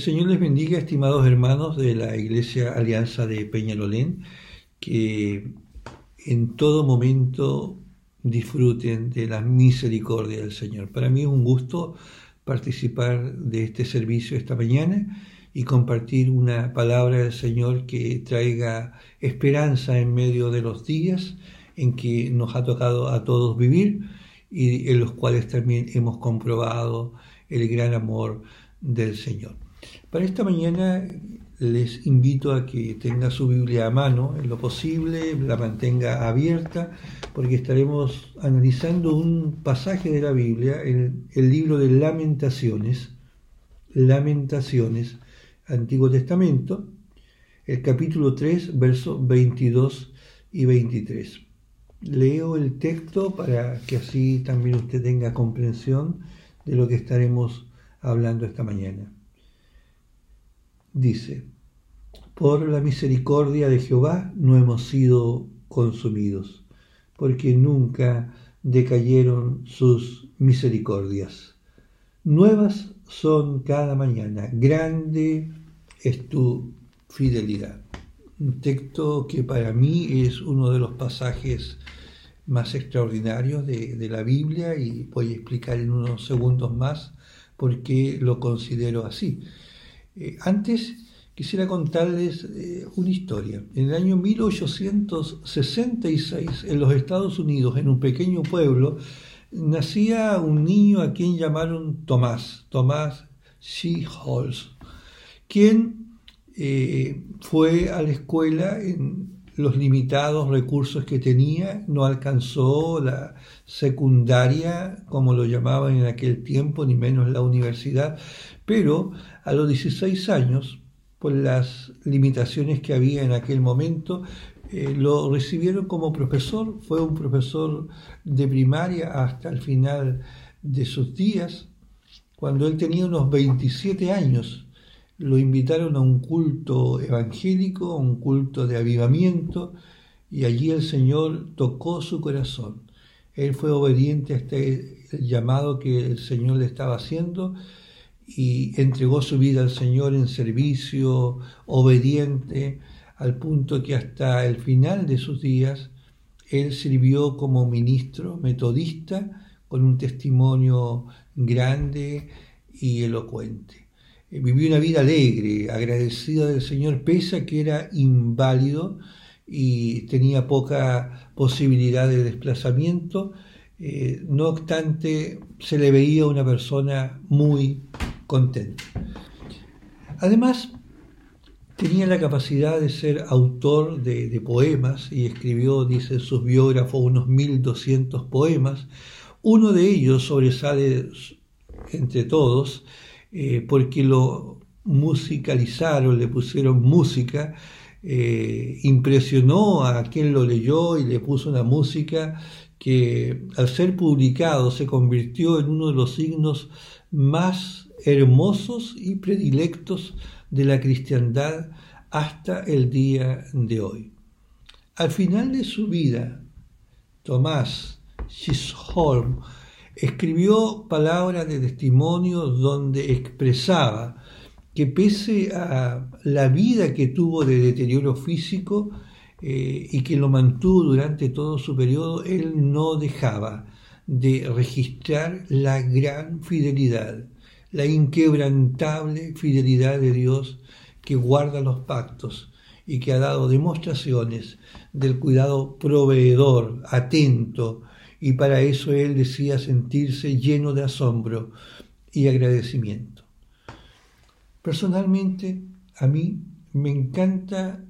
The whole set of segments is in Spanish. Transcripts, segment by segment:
Señor les bendiga, estimados hermanos de la Iglesia Alianza de Peñalolén, que en todo momento disfruten de la misericordia del Señor. Para mí es un gusto participar de este servicio esta mañana y compartir una palabra del Señor que traiga esperanza en medio de los días en que nos ha tocado a todos vivir y en los cuales también hemos comprobado el gran amor del Señor. Para esta mañana les invito a que tenga su Biblia a mano en lo posible, la mantenga abierta, porque estaremos analizando un pasaje de la Biblia, en el libro de Lamentaciones, Lamentaciones, Antiguo Testamento, el capítulo 3, versos 22 y 23. Leo el texto para que así también usted tenga comprensión de lo que estaremos hablando esta mañana. Dice, por la misericordia de Jehová no hemos sido consumidos, porque nunca decayeron sus misericordias. Nuevas son cada mañana, grande es tu fidelidad. Un texto que para mí es uno de los pasajes más extraordinarios de, la Biblia y voy a explicar en unos segundos más por qué lo considero así. Eh, antes quisiera contarles eh, una historia. En el año 1866, en los Estados Unidos, en un pequeño pueblo, nacía un niño a quien llamaron Tomás, Tomás Sheeholz, quien eh, fue a la escuela en los limitados recursos que tenía, no alcanzó la secundaria, como lo llamaban en aquel tiempo, ni menos la universidad, pero a los 16 años, por las limitaciones que había en aquel momento, eh, lo recibieron como profesor, fue un profesor de primaria hasta el final de sus días, cuando él tenía unos 27 años lo invitaron a un culto evangélico, un culto de avivamiento, y allí el Señor tocó su corazón. Él fue obediente a este llamado que el Señor le estaba haciendo y entregó su vida al Señor en servicio, obediente, al punto que hasta el final de sus días él sirvió como ministro metodista con un testimonio grande y elocuente. Eh, vivió una vida alegre, agradecida del Señor, pese a que era inválido y tenía poca posibilidad de desplazamiento. Eh, no obstante, se le veía una persona muy contenta. Además, tenía la capacidad de ser autor de, de poemas y escribió, dice sus biógrafos, unos 1200 poemas. Uno de ellos sobresale entre todos, eh, porque lo musicalizaron, le pusieron música, eh, impresionó a quien lo leyó y le puso una música que al ser publicado se convirtió en uno de los signos más hermosos y predilectos de la cristiandad hasta el día de hoy. Al final de su vida, Tomás Chisholm escribió palabras de testimonio donde expresaba que pese a la vida que tuvo de deterioro físico eh, y que lo mantuvo durante todo su periodo, él no dejaba de registrar la gran fidelidad, la inquebrantable fidelidad de Dios que guarda los pactos y que ha dado demostraciones del cuidado proveedor, atento, y para eso él decía sentirse lleno de asombro y agradecimiento. Personalmente, a mí me encanta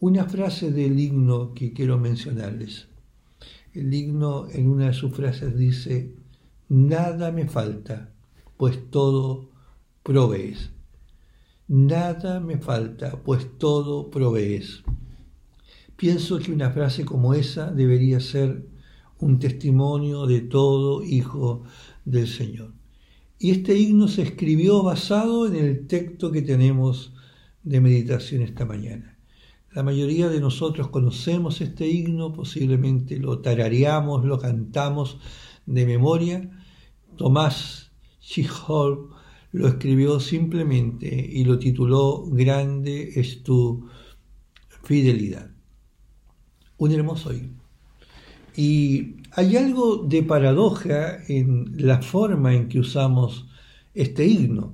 una frase del himno que quiero mencionarles. El himno en una de sus frases dice, nada me falta, pues todo provees. Nada me falta, pues todo provees. Pienso que una frase como esa debería ser un testimonio de todo hijo del Señor. Y este himno se escribió basado en el texto que tenemos de meditación esta mañana. La mayoría de nosotros conocemos este himno, posiblemente lo tarareamos, lo cantamos de memoria. Tomás Chihol lo escribió simplemente y lo tituló Grande es tu fidelidad. Un hermoso himno. Y hay algo de paradoja en la forma en que usamos este himno.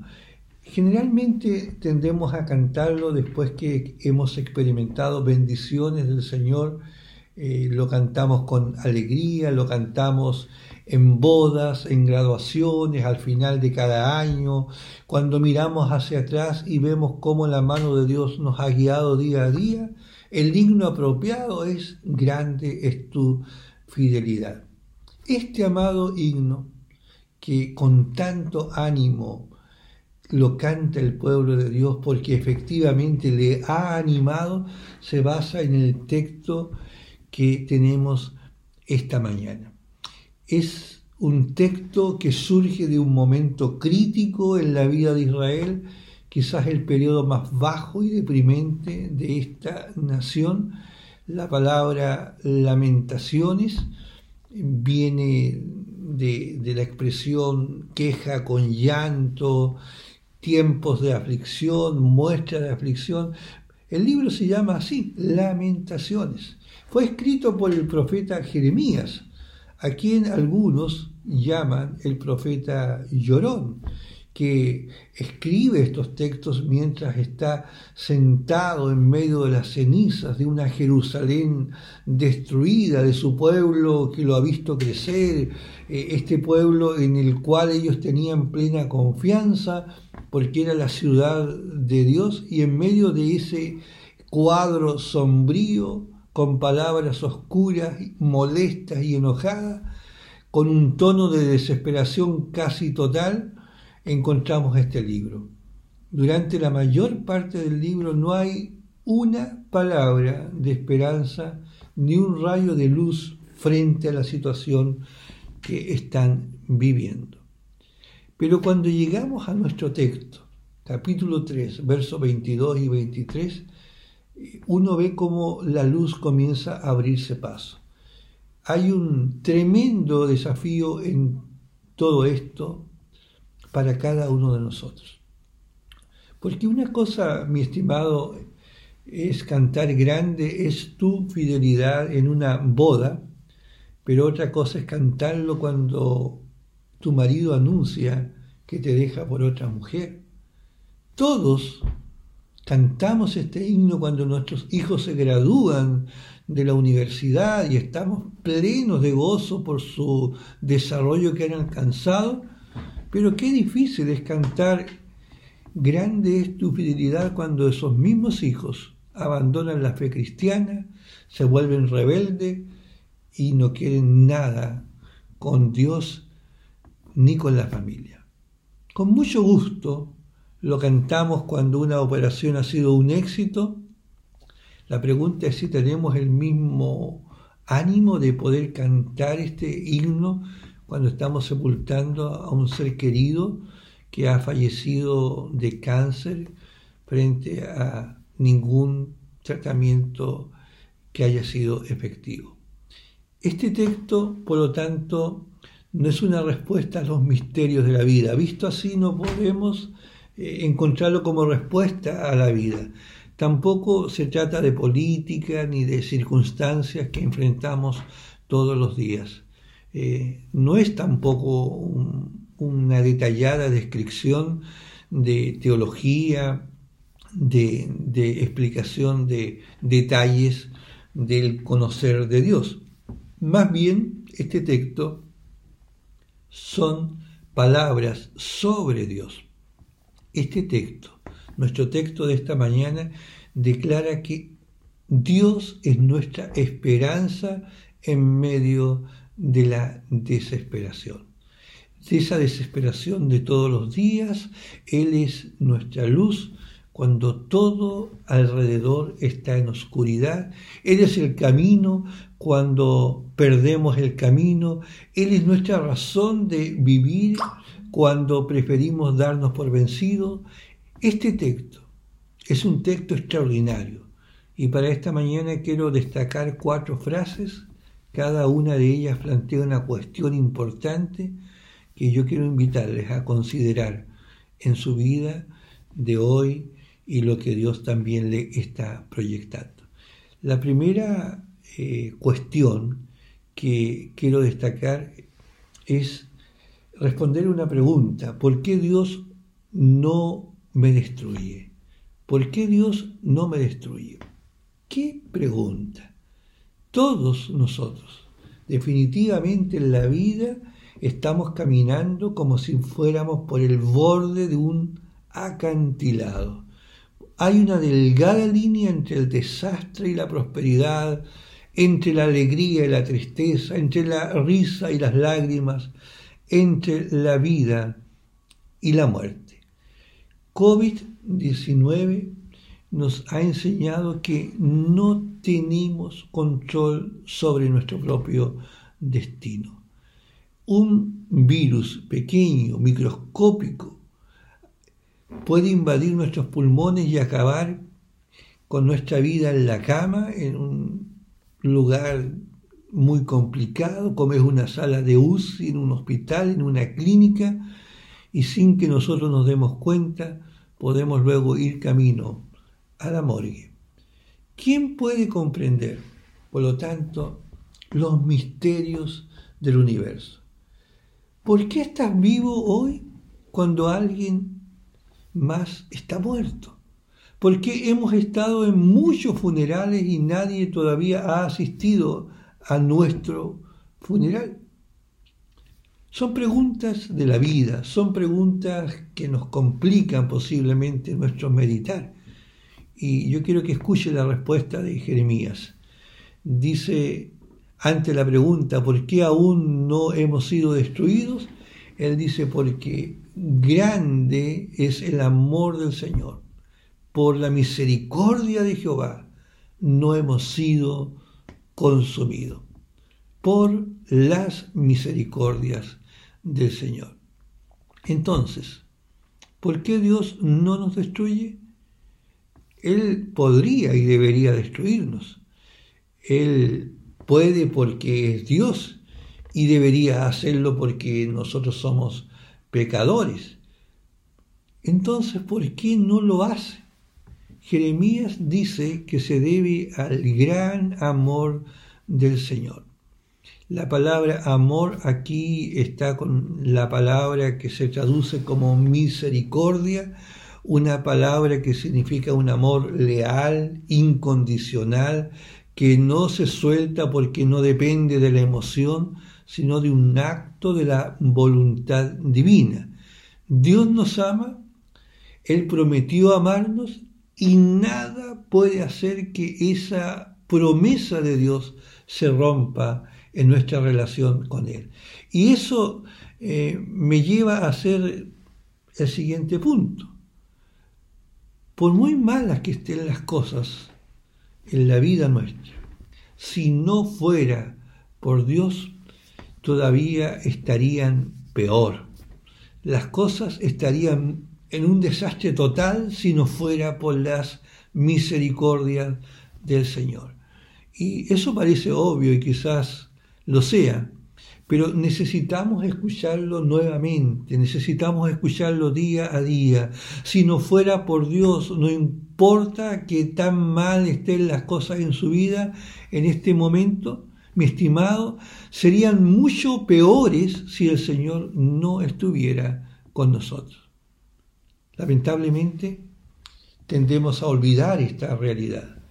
Generalmente tendemos a cantarlo después que hemos experimentado bendiciones del Señor, eh, lo cantamos con alegría, lo cantamos en bodas, en graduaciones, al final de cada año, cuando miramos hacia atrás y vemos cómo la mano de Dios nos ha guiado día a día, el digno apropiado es grande es tu fidelidad. Este amado himno que con tanto ánimo lo canta el pueblo de Dios porque efectivamente le ha animado, se basa en el texto que tenemos esta mañana. Es un texto que surge de un momento crítico en la vida de Israel, quizás el periodo más bajo y deprimente de esta nación. La palabra lamentaciones viene de, la expresión queja con llanto, tiempos de aflicción, muestra de aflicción. El libro se llama así, Lamentaciones. Fue escrito por el profeta Jeremías, a quien algunos llaman el profeta llorón, que escribe estos textos mientras está sentado en medio de las cenizas de una Jerusalén destruida, de su pueblo que lo ha visto crecer, eh, este pueblo en el cual ellos tenían plena confianza porque era la ciudad de Dios y en medio de ese cuadro sombrío con palabras oscuras, molestas y enojadas, con un tono de desesperación casi total, encontramos este libro. Durante la mayor parte del libro no hay una palabra de esperanza ni un rayo de luz frente a la situación que están viviendo. Pero cuando llegamos a nuestro texto, capítulo 3, versos 22 y 23, uno ve cómo la luz comienza a abrirse paso. Hay un tremendo desafío en todo esto para cada uno de nosotros. Porque una cosa, mi estimado, es cantar grande, es tu fidelidad en una boda, pero otra cosa es cantarlo cuando tu marido anuncia que te deja por otra mujer. Todos Cantamos este himno cuando nuestros hijos se gradúan de la universidad y estamos plenos de gozo por su desarrollo que han alcanzado, pero qué difícil es cantar grande es tu fidelidad cuando esos mismos hijos abandonan la fe cristiana, se vuelven rebeldes y no quieren nada con Dios ni con la familia. Con mucho gusto lo cantamos cuando una operación ha sido un éxito. La pregunta es si tenemos el mismo ánimo de poder cantar este himno cuando estamos sepultando a un ser querido que ha fallecido de cáncer frente a ningún tratamiento que haya sido efectivo. Este texto, por lo tanto, no es una respuesta a los misterios de la vida. Visto así, no podemos eh, encontrarlo como respuesta a la vida. Tampoco se trata de política ni de circunstancias que enfrentamos todos los días. Eh, no es tampoco una detallada descripción de teología, de, explicación de detalles del conocer de Dios. Más bien, este texto son palabras sobre Dios. Este texto, nuestro texto de esta mañana, declara que Dios es nuestra esperanza en medio de la desesperación. De esa desesperación de todos los días, Él es nuestra luz cuando todo alrededor está en oscuridad. Él es el camino cuando perdemos el camino. Él es nuestra razón de vivir cuando preferimos darnos por vencidos. Este texto es un texto extraordinario y para esta mañana quiero destacar cuatro frases. Cada una de ellas plantea una cuestión importante que yo quiero invitarles a considerar en su vida de hoy y lo que Dios también le está proyectando. La primera eh, cuestión que quiero destacar es responder una pregunta. ¿Por qué Dios no me destruye? ¿Por qué Dios no me destruye? ¿Qué pregunta? Todos nosotros, definitivamente en la vida, estamos caminando como si fuéramos por el borde de un acantilado. Hay una delgada línea entre el desastre y la prosperidad, entre la alegría y la tristeza, entre la risa y las lágrimas, entre la vida y la muerte. COVID-19 nos ha enseñado que no tenemos control sobre nuestro propio destino. Un virus pequeño, microscópico, puede invadir nuestros pulmones y acabar con nuestra vida en la cama, en un lugar muy complicado, como es una sala de UCI, en un hospital, en una clínica, y sin que nosotros nos demos cuenta, podemos luego ir camino a la morgue. ¿Quién puede comprender, por lo tanto, los misterios del universo? ¿Por qué estás vivo hoy cuando alguien más está muerto? Porque hemos estado en muchos funerales y nadie todavía ha asistido a nuestro funeral. Son preguntas de la vida, son preguntas que nos complican posiblemente nuestro meditar. Y yo quiero que escuche la respuesta de Jeremías. Dice, ante la pregunta, ¿por qué aún no hemos sido destruidos? Él dice, porque grande es el amor del Señor. Por la misericordia de Jehová no hemos sido consumidos. Por las misericordias del Señor. Entonces, ¿por qué Dios no nos destruye? Él podría y debería destruirnos. Él puede porque es Dios y debería hacerlo porque nosotros somos pecadores. Entonces, ¿por qué no lo hace? Jeremías dice que se debe al gran amor del Señor. La palabra amor aquí está con la palabra que se traduce como misericordia, una palabra que significa un amor leal, incondicional, que no se suelta porque no depende de la emoción, sino de un acto de la voluntad divina. Dios nos ama, Él prometió amarnos y nada puede hacer que esa promesa de Dios se rompa en nuestra relación con Él. Y eso eh, me lleva a hacer el siguiente punto. Por muy malas que estén las cosas en la vida nuestra, si no fuera por Dios, todavía estarían peor. Las cosas estarían en un desastre total si no fuera por las misericordias del Señor. Y eso parece obvio y quizás lo sea, pero necesitamos escucharlo nuevamente, necesitamos escucharlo día a día. Si no fuera por Dios, no importa que tan mal estén las cosas en su vida en este momento, mi estimado, serían mucho peores si el Señor no estuviera con nosotros. Lamentablemente, tendemos a olvidar esta realidad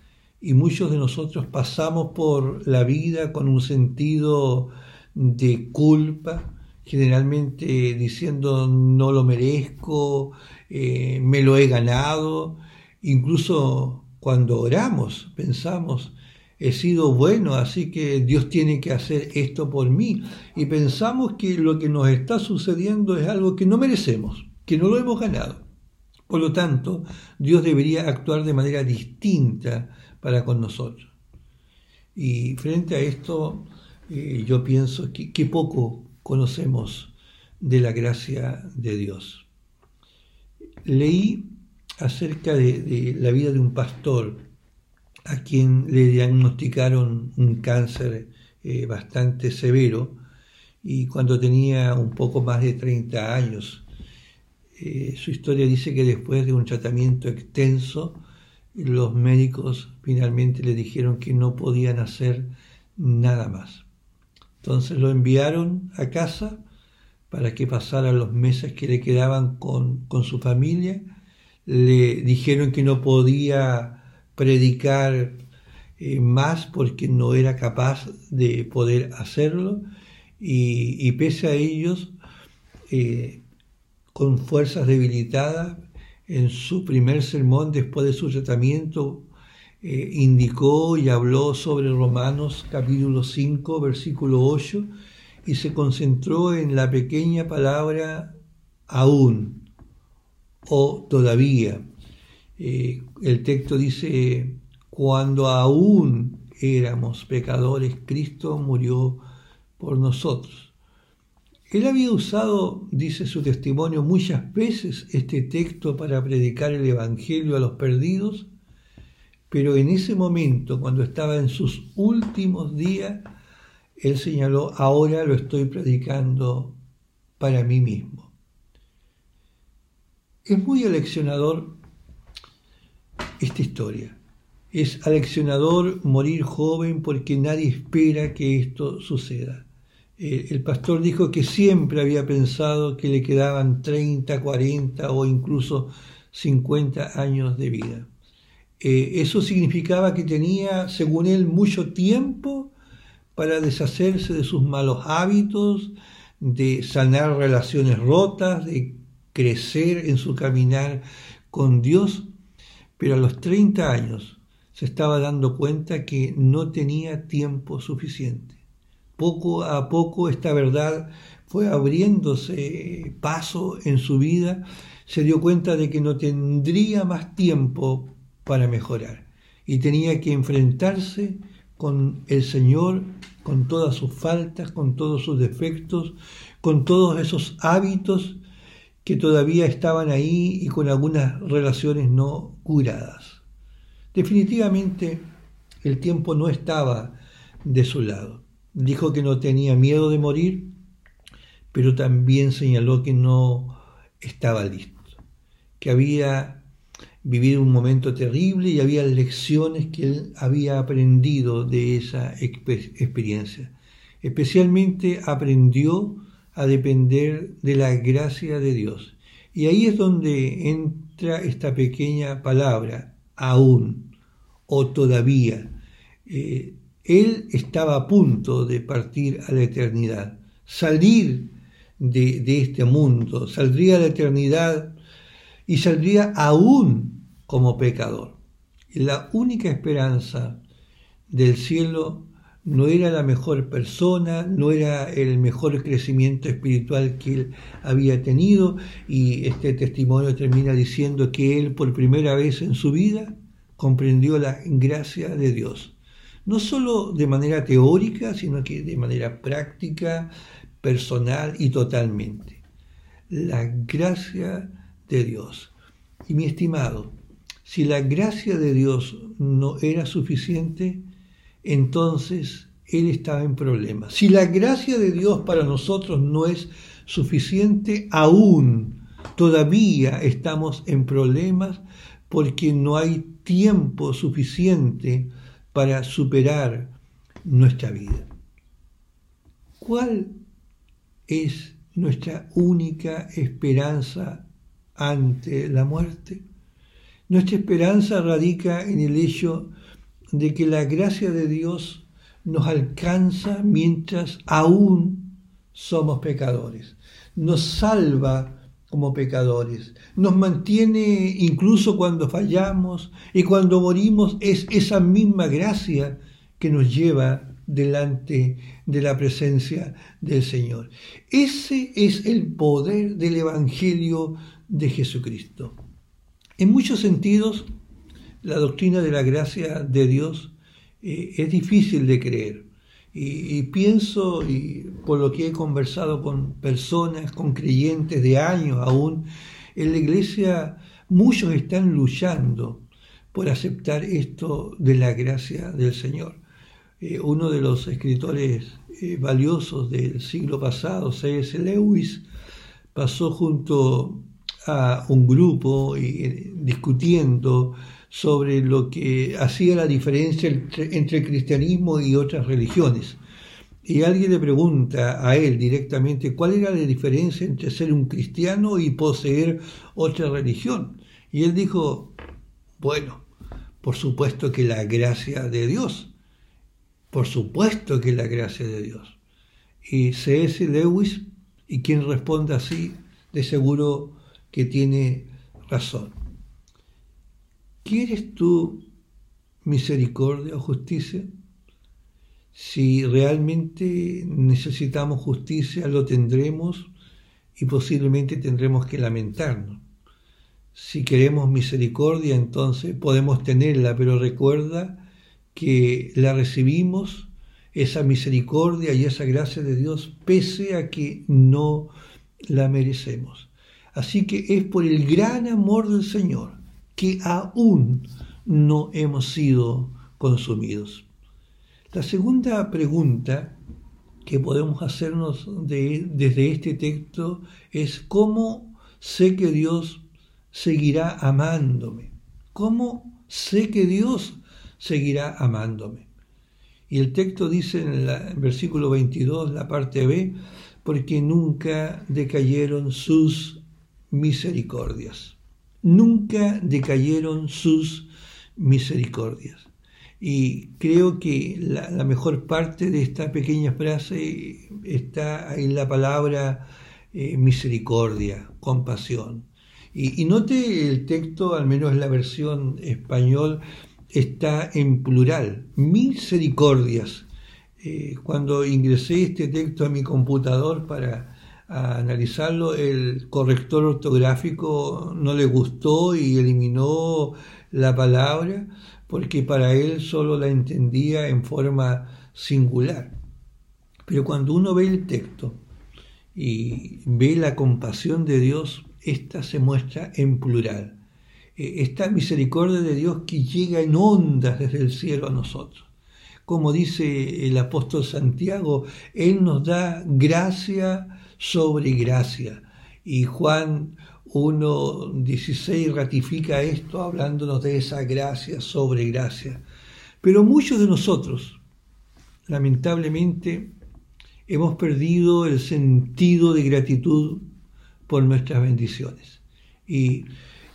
y muchos de nosotros pasamos por la vida con un sentido de culpa, generalmente diciendo no lo merezco, eh, me lo he ganado, incluso cuando oramos pensamos, he sido bueno, así que Dios tiene que hacer esto por mí. Y pensamos que lo que nos está sucediendo es algo que no merecemos, que no lo hemos ganado. Por lo tanto, Dios debería actuar de manera distinta para con nosotros. Y frente a esto, eh, yo pienso que, poco conocemos de la gracia de Dios. Leí acerca de, la vida de un pastor a quien le diagnosticaron un cáncer eh, bastante severo y cuando tenía un poco más de 30 años Eh, su historia dice que después de un tratamiento extenso, los médicos finalmente le dijeron que no podían hacer nada más. Entonces lo enviaron a casa para que pasara los meses que le quedaban con, su familia. Le dijeron que no podía predicar eh, más porque no era capaz de poder hacerlo y, pese a ellos, eh, con fuerzas debilitadas, en su primer sermón después de su tratamiento, eh, indicó y habló sobre Romanos capítulo 5, versículo 8, y se concentró en la pequeña palabra aún o todavía. Eh, el texto dice, cuando aún éramos pecadores, Cristo murió por nosotros. Él había usado, dice su testimonio, muchas veces este texto para predicar el Evangelio a los perdidos, pero en ese momento, cuando estaba en sus últimos días, él señaló, ahora lo estoy predicando para mí mismo. Es muy aleccionador esta historia. Es aleccionador morir joven porque nadie espera que esto suceda. El pastor dijo que siempre había pensado que le quedaban 30, 40 o incluso 50 años de vida. Eh, eso significaba que tenía, según él, mucho tiempo para deshacerse de sus malos hábitos, de sanar relaciones rotas, de crecer en su caminar con Dios, pero a los 30 años se estaba dando cuenta que no tenía tiempo suficiente. Poco a poco esta verdad fue abriéndose paso en su vida, se dio cuenta de que no tendría más tiempo para mejorar y tenía que enfrentarse con el Señor, con todas sus faltas, con todos sus defectos, con todos esos hábitos que todavía estaban ahí y con algunas relaciones no curadas. Definitivamente el tiempo no estaba de su lado. Dijo que no tenía miedo de morir, pero también señaló que no estaba listo, que había vivido un momento terrible y había lecciones que él había aprendido de esa experiencia. Especialmente aprendió a depender de la gracia de Dios. Y ahí es donde entra esta pequeña palabra, aún o todavía. Eh, él estaba a punto de partir a la eternidad, salir de, de este mundo, saldría a la eternidad y saldría aún como pecador. La única esperanza del cielo no era la mejor persona, no era el mejor crecimiento espiritual que él había tenido y este testimonio termina diciendo que él por primera vez en su vida comprendió la gracia de Dios. No solo de manera teórica, sino que de manera práctica, personal y totalmente. La gracia de Dios. Y mi estimado, si la gracia de Dios no era suficiente, entonces Él estaba en problemas. Si la gracia de Dios para nosotros no es suficiente, aún todavía estamos en problemas porque no hay tiempo suficiente para superar nuestra vida. ¿Cuál es nuestra única esperanza ante la muerte. Nuestra esperanza radica en el hecho de que la gracia de Dios nos alcanza mientras aún somos pecadores. Nos salva como pecadores. Nos mantiene incluso cuando fallamos y cuando morimos es esa misma gracia que nos lleva delante de la presencia del Señor. Ese es el poder del Evangelio de Jesucristo. En muchos sentidos, la doctrina de la gracia de Dios eh, es difícil de creer. Y, pienso, y por lo que he conversado con personas, con creyentes de años aún, en la iglesia muchos están luchando por aceptar esto de la gracia del Señor. Eh, uno de los escritores eh, valiosos del siglo pasado, C.S. Lewis, pasó junto a un grupo y, discutiendo sobre lo que hacía la diferencia entre, cristianismo y otras religiones. Y alguien le pregunta a él directamente cuál era la diferencia entre ser un cristiano y poseer otra religión. Y él dijo, bueno, por supuesto que la gracia de Dios, por supuesto que la gracia de Dios. Y C.S. Lewis, y quien responde así, de seguro que tiene razón. ¿Quieres tú misericordia o justicia? Si realmente necesitamos justicia, lo tendremos y posiblemente tendremos que lamentarnos. Si queremos misericordia, entonces podemos tenerla, pero recuerda que la recibimos, esa misericordia y esa gracia de Dios, pese a que no la merecemos. Así que es por el gran amor del Señor que aún no hemos sido consumidos. La segunda pregunta que podemos hacernos desde este texto es cómo sé que Dios seguirá amándome. ¿Cómo sé que Dios seguirá amándome? Y el texto dice en el versículo 22, la parte B, porque nunca decayeron sus misericordias. Nunca decayeron sus misericordias. Y creo que la, mejor parte de esta pequeña frase está en la palabra eh, misericordia, compasión. Y, note el texto, al menos la versión español, está en plural, misericordias. Eh, cuando ingresé este texto a mi computador para analizarlo, el corrector ortográfico no le gustó y eliminó la palabra porque para él solo la entendía en forma singular. Pero cuando uno ve el texto y ve la compasión de Dios, esta se muestra en plural. E, esta misericordia de Dios que llega en ondas desde el cielo a nosotros. Como dice el apóstol Santiago, Él nos da gracia sobre gracia. Y Juan 1.16 ratifica esto hablándonos de esa gracia sobre gracia. Pero muchos de nosotros, lamentablemente, hemos perdido el sentido de gratitud por nuestras bendiciones. Y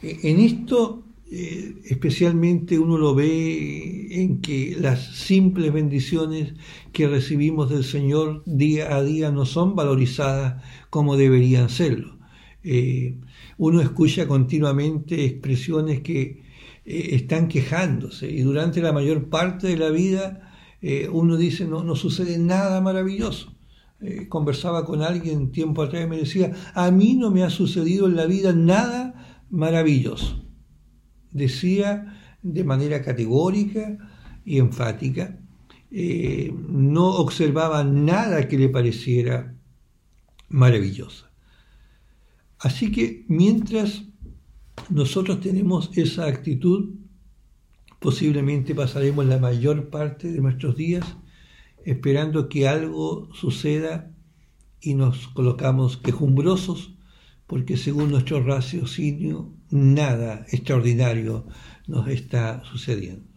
eh, en esto eh, especialmente uno lo ve en que las simples bendiciones que recibimos del Señor día a día no son valorizadas como deberían serlo. Eh, uno escucha continuamente expresiones que están quejándose y durante la mayor parte de la vida uno dice no, no sucede nada maravilloso. Eh, conversaba con alguien tiempo atrás y me decía, a mí no me ha sucedido en la vida nada maravilloso. Decía de manera categórica y enfática, eh, no observaba nada que le pareciera maravilloso. Así que mientras nosotros tenemos esa actitud, posiblemente pasaremos la mayor parte de nuestros días esperando que algo suceda y nos colocamos quejumbrosos porque según nuestro raciocinio nada extraordinario nos está sucediendo.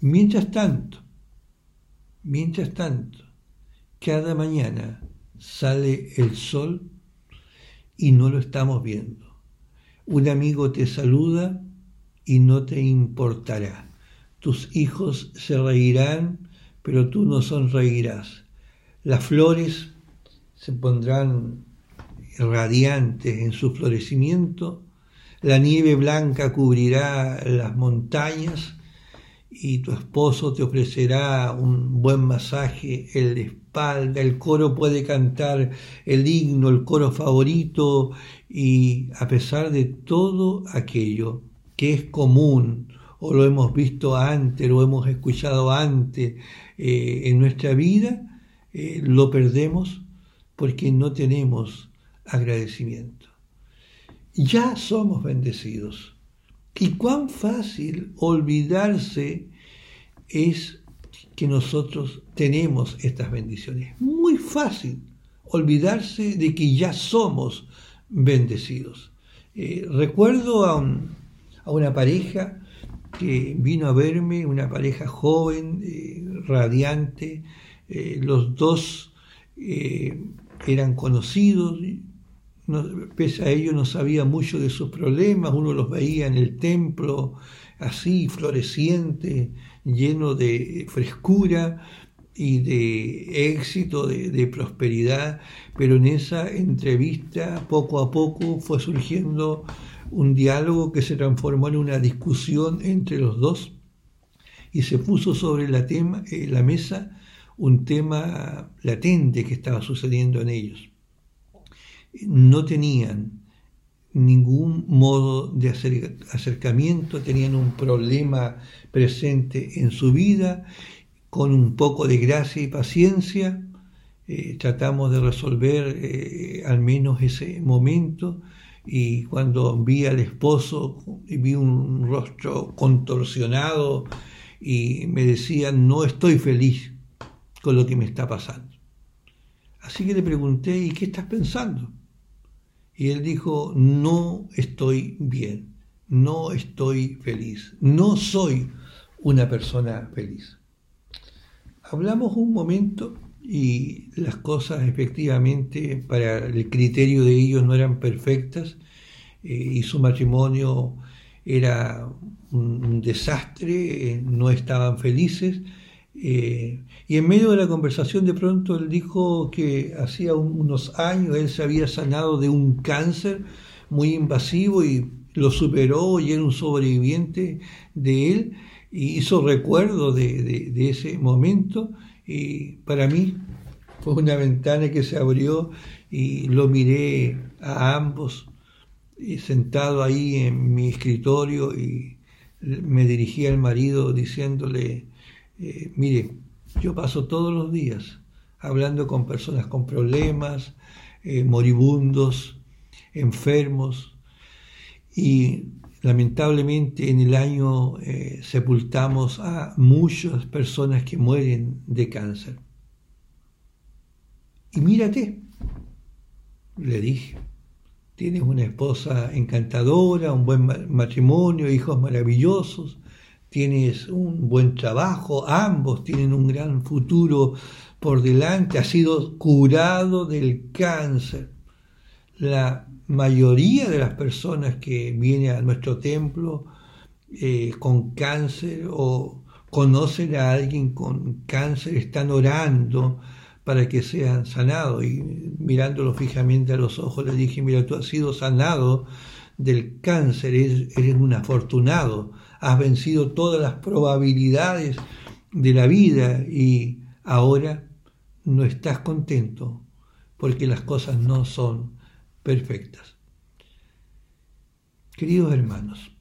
Mientras tanto, mientras tanto, cada mañana sale el sol y no lo estamos viendo. Un amigo te saluda y no te importará. Tus hijos se reirán pero tú no sonreirás. Las flores se pondrán radiantes en su florecimiento, la nieve blanca cubrirá las montañas y tu esposo te ofrecerá un buen masaje en la espalda, el coro puede cantar el himno, el coro favorito y a pesar de todo aquello que es común o lo hemos visto antes, lo hemos escuchado antes eh, en nuestra vida, eh, lo perdemos porque no tenemos agradecimiento. Ya somos bendecidos. Y cuán fácil olvidarse es que nosotros tenemos estas bendiciones. Muy fácil olvidarse de que ya somos bendecidos. Eh, recuerdo a, una pareja que vino a verme, una pareja joven, eh, radiante, eh, los dos eran conocidos, pese a ello no sabía mucho de sus problemas, uno los veía en el templo así, floreciente, lleno de frescura y de éxito, de, prosperidad, pero en esa entrevista poco a poco fue surgiendo un diálogo que se transformó en una discusión entre los dos y se puso sobre la, eh, la mesa un tema latente que estaba sucediendo en ellos. No tenían ningún modo de acercamiento, tenían un problema presente en su vida con un poco de gracia y paciencia, eh, tratamos de resolver eh, al menos ese momento y cuando vi al esposo vi un rostro contorsionado y me decía no estoy feliz con lo que me está pasando. Así que le pregunté, ¿y qué estás pensando? Y él dijo, no estoy bien, no estoy feliz, no soy una persona feliz. Hablamos un momento y las cosas efectivamente para el criterio de ellos no eran perfectas eh, y su matrimonio era un, desastre, eh, no estaban felices. Eh, y en medio de la conversación de pronto él dijo que hacía unos años él se había sanado de un cáncer muy invasivo y lo superó y era un sobreviviente de él y hizo recuerdo de, ese momento. Y para mí fue una ventana que se abrió y lo miré a ambos y sentado ahí en mi escritorio y me dirigí al marido diciéndole, eh, mire, yo paso todos los días hablando con personas con problemas, eh, moribundos, enfermos, y Lamentablemente en el año eh, sepultamos a muchas personas que mueren de cáncer. Y mírate, le dije, tienes una esposa encantadora, un buen matrimonio, hijos maravillosos, tienes un buen trabajo, ambos tienen un gran futuro por delante, has sido curado del cáncer. La mayoría de las personas que vienen a nuestro templo eh, con cáncer o conocen a alguien con cáncer están orando para que sean sanados. Y mirándolo fijamente a los ojos le dije, mira, tú has sido sanado del cáncer, eres, eres un afortunado, has vencido todas las probabilidades de la vida y ahora no estás contento porque las cosas no son perfectas. Queridos hermanos,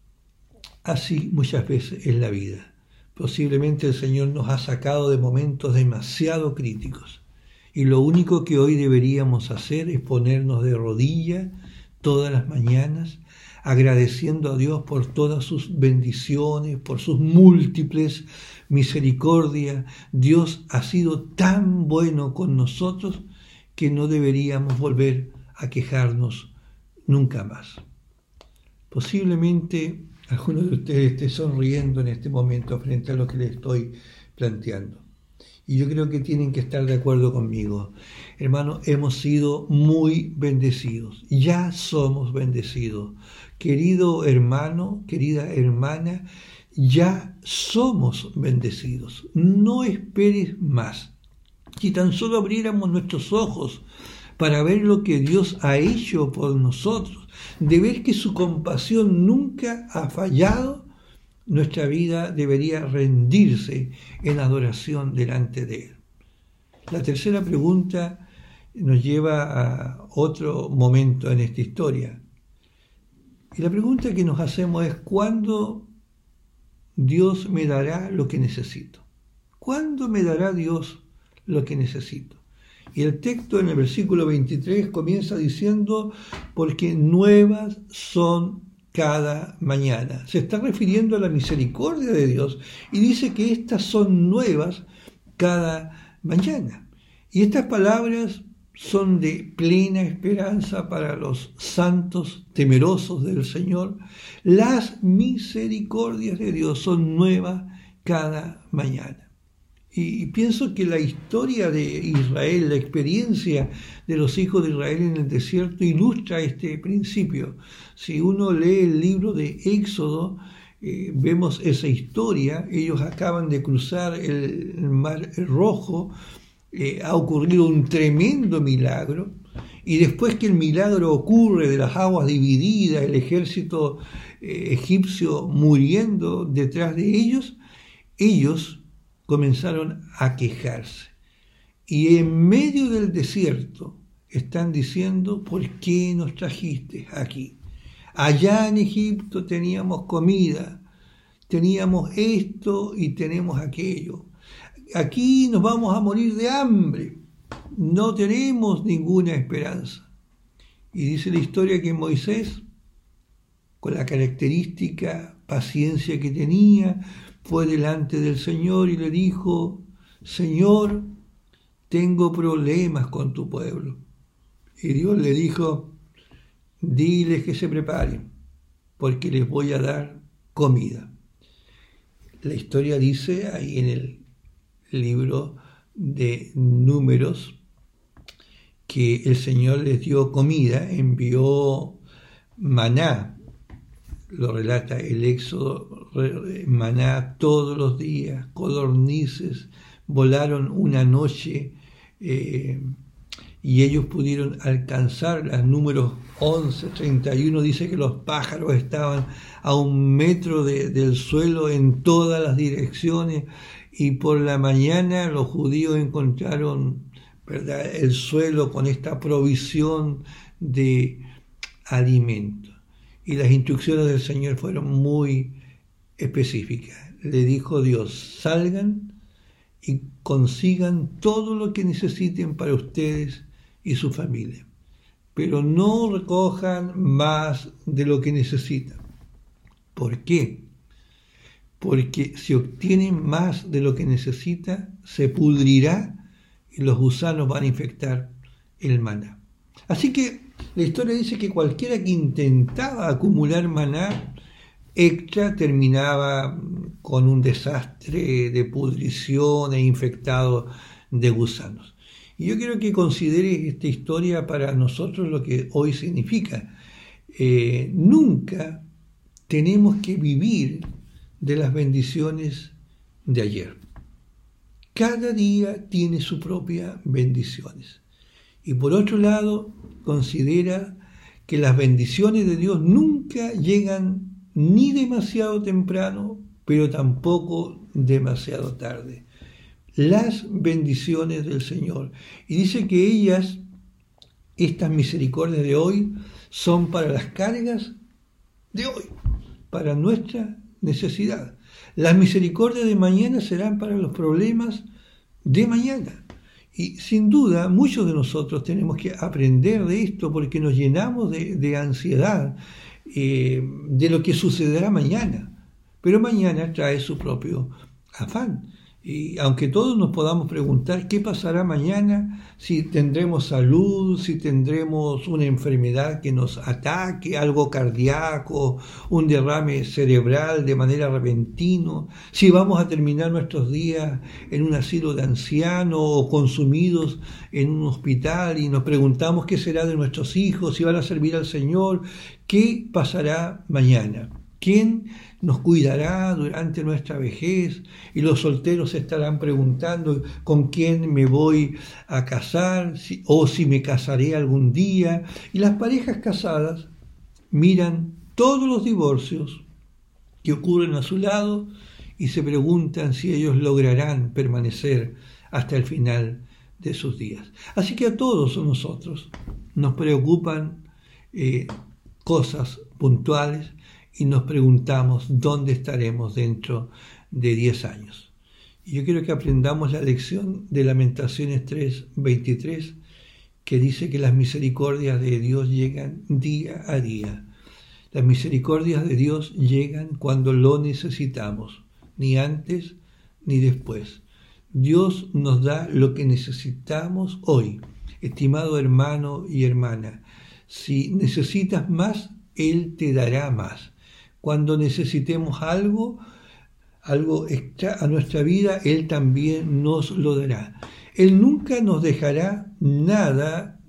así muchas veces es la vida. Posiblemente el Señor nos ha sacado de momentos demasiado críticos y lo único que hoy deberíamos hacer es ponernos de rodilla todas las mañanas agradeciendo a Dios por todas sus bendiciones, por sus múltiples misericordias. Dios ha sido tan bueno con nosotros que no deberíamos volver a quejarnos nunca más. Posiblemente algunos de ustedes esté sonriendo en este momento frente a lo que les estoy planteando. Y yo creo que tienen que estar de acuerdo conmigo. Hermano, hemos sido muy bendecidos. Ya somos bendecidos. Querido hermano, querida hermana, ya somos bendecidos. No esperes más. Si tan solo abriéramos nuestros ojos para ver lo que Dios ha hecho por nosotros, de ver que su compasión nunca ha fallado, nuestra vida debería rendirse en adoración delante de Él. La tercera pregunta nos lleva a otro momento en esta historia. Y la pregunta que nos hacemos es, ¿cuándo Dios me dará lo que necesito? ¿Cuándo me dará Dios lo que necesito? Y el texto en el versículo 23 comienza diciendo, porque nuevas son cada mañana. Se está refiriendo a la misericordia de Dios y dice que estas son nuevas cada mañana. Y estas palabras son de plena esperanza para los santos temerosos del Señor. Las misericordias de Dios son nuevas cada mañana. Y pienso que la historia de Israel, la experiencia de los hijos de Israel en el desierto ilustra este principio. Si uno lee el libro de Éxodo, eh, vemos esa historia. Ellos acaban de cruzar el mar rojo, eh, ha ocurrido un tremendo milagro. Y después que el milagro ocurre de las aguas divididas, el ejército eh, egipcio muriendo detrás de ellos, ellos comenzaron a quejarse. Y en medio del desierto están diciendo, ¿por qué nos trajiste aquí? Allá en Egipto teníamos comida, teníamos esto y tenemos aquello. Aquí nos vamos a morir de hambre, no tenemos ninguna esperanza. Y dice la historia que Moisés, con la característica paciencia que tenía, fue delante del Señor y le dijo, Señor, tengo problemas con tu pueblo. Y Dios le dijo, diles que se preparen, porque les voy a dar comida. La historia dice ahí en el libro de números que el Señor les dio comida, envió maná, lo relata el Éxodo, maná todos los días, codornices volaron una noche eh, y ellos pudieron alcanzar los números 11, 31, dice que los pájaros estaban a un metro del suelo en todas las direcciones y por la mañana los judíos encontraron el suelo con esta provisión de alimento. Y las instrucciones del Señor fueron muy específicas. Le dijo Dios, salgan y consigan todo lo que necesiten para ustedes y su familia, pero no recojan más de lo que necesitan. ¿Por qué? Porque si obtienen más de lo que necesita, se pudrirá y los gusanos van a infectar el maná. Así que la historia dice que cualquiera que intentaba acumular maná extra terminaba con un desastre de pudrición e infectado de gusanos. Y yo quiero que considere esta historia para nosotros lo que hoy significa. Eh, nunca tenemos que vivir de las bendiciones de ayer. Cada día tiene sus propias bendiciones. Y por otro lado, considera que las bendiciones de Dios nunca llegan ni demasiado temprano, pero tampoco demasiado tarde. Las bendiciones del Señor. Y dice que ellas, estas misericordias de hoy, son para las cargas de hoy, para nuestra necesidad. Las misericordias de mañana serán para los problemas de mañana. Y sin duda muchos de nosotros tenemos que aprender de esto porque nos llenamos de, ansiedad eh, de lo que sucederá mañana. Pero mañana trae su propio afán. Y aunque todos nos podamos preguntar qué pasará mañana, si tendremos salud, si tendremos una enfermedad que nos ataque, algo cardíaco, un derrame cerebral de manera repentina, si vamos a terminar nuestros días en un asilo de ancianos o consumidos en un hospital y nos preguntamos qué será de nuestros hijos, si van a servir al Señor, qué pasará mañana. ¿Quién nos cuidará durante nuestra vejez? Y los solteros se estarán preguntando con quién me voy a casar o si me casaré algún día. Y las parejas casadas miran todos los divorcios que ocurren a su lado y se preguntan si ellos lograrán permanecer hasta el final de sus días. Así que a todos nosotros nos preocupan eh, cosas puntuales y nos preguntamos dónde estaremos dentro de 10 años. Y yo quiero que aprendamos la lección de Lamentaciones 3:23, que dice que las misericordias de Dios llegan día a día. Las misericordias de Dios llegan cuando lo necesitamos, ni antes ni después. Dios nos da lo que necesitamos hoy estimado hermano y hermana, si necesitas más, Él te dará más. Cuando necesitemos algo, algo extra a nuestra vida, Él también nos lo dará. Él nunca nos dejará nada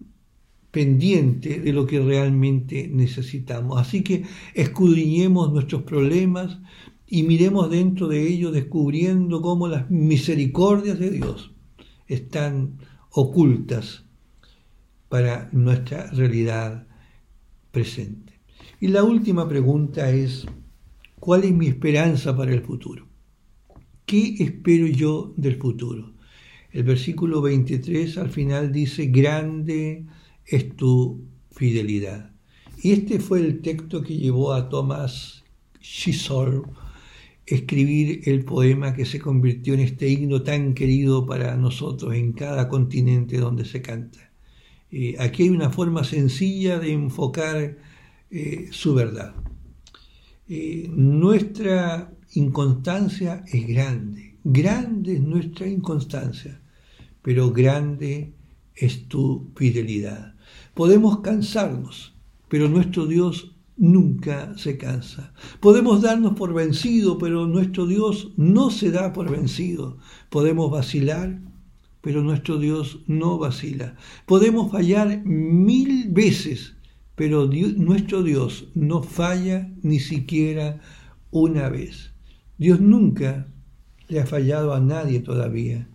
pendiente de lo que realmente necesitamos. Así que escudriñemos nuestros problemas y miremos dentro de ellos descubriendo cómo las misericordias de Dios están ocultas para nuestra realidad presente. Y la última pregunta es, ¿cuál es mi esperanza para el futuro? ¿Qué espero yo del futuro? El versículo 23 al final dice, grande es tu fidelidad. Y este fue el texto que llevó a Thomas Chisholm escribir el poema que se convirtió en este himno tan querido para nosotros en cada continente donde se canta. Eh, aquí hay una forma sencilla de enfocar eh, su verdad. Eh, nuestra inconstancia es grande, grande es nuestra inconstancia, pero grande es tu fidelidad. Podemos cansarnos, pero nuestro Dios nunca se cansa. Podemos darnos por vencido, pero nuestro Dios no se da por vencido. Podemos vacilar, pero nuestro Dios no vacila. Podemos fallar mil veces, pero nuestro Dios no falla ni siquiera una vez. Dios nunca le ha fallado a nadie todavía.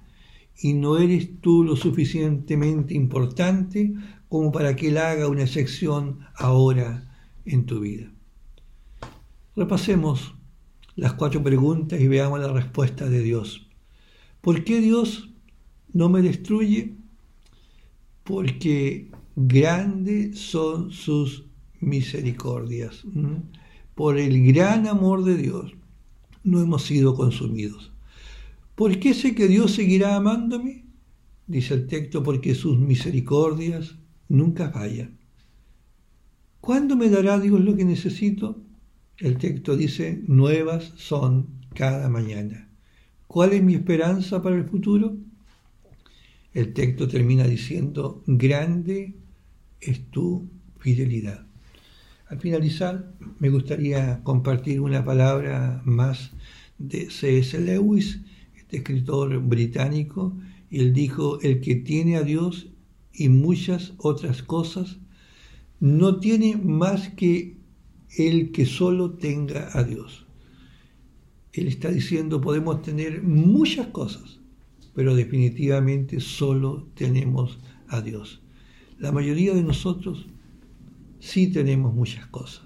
Y no eres tú lo suficientemente importante como para que Él haga una excepción ahora en tu vida. Repasemos las cuatro preguntas y veamos la respuesta de Dios. ¿Por qué Dios no me destruye? Porque grandes son sus misericordias. Por el gran amor de Dios no hemos sido consumidos. ¿Por qué sé que Dios seguirá amándome? Dice el texto, porque sus misericordias nunca fallan. ¿Cuándo me dará Dios lo que necesito? El texto dice, nuevas son cada mañana. ¿Cuál es mi esperanza para el futuro? El texto termina diciendo, grande es tu fidelidad. Al finalizar, me gustaría compartir una palabra más de C.S. Lewis, este escritor británico, y él dijo, el que tiene a Dios y muchas otras cosas, no tiene más que el que solo tenga a Dios. Él está diciendo, podemos tener muchas cosas, pero definitivamente solo tenemos a Dios. La mayoría de nosotros sí tenemos muchas cosas.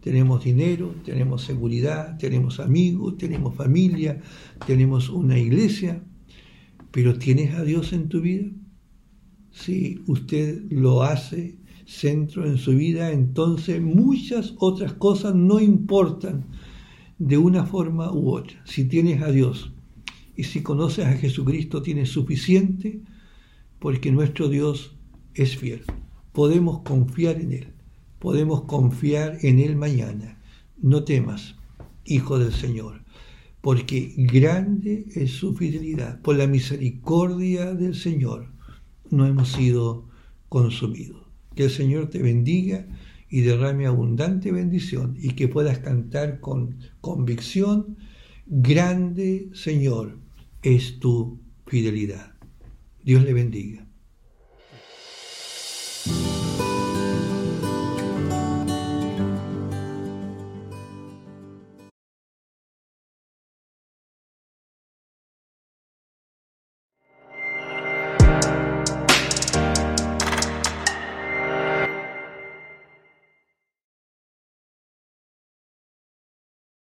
Tenemos dinero, tenemos seguridad, tenemos amigos, tenemos familia, tenemos una iglesia, pero ¿tienes a Dios en tu vida? Si usted lo hace centro en su vida, entonces muchas otras cosas no importan de una forma u otra. Si tienes a Dios y si conoces a Jesucristo, tienes suficiente porque nuestro Dios es fiel. Podemos confiar en Él, podemos confiar en Él mañana. No temas, Hijo del Señor, porque grande es su fidelidad. Por la misericordia del Señor no hemos sido consumidos. Que el Señor te bendiga y derrame abundante bendición y que puedas cantar con convicción, grande Señor es tu fidelidad. Dios le bendiga.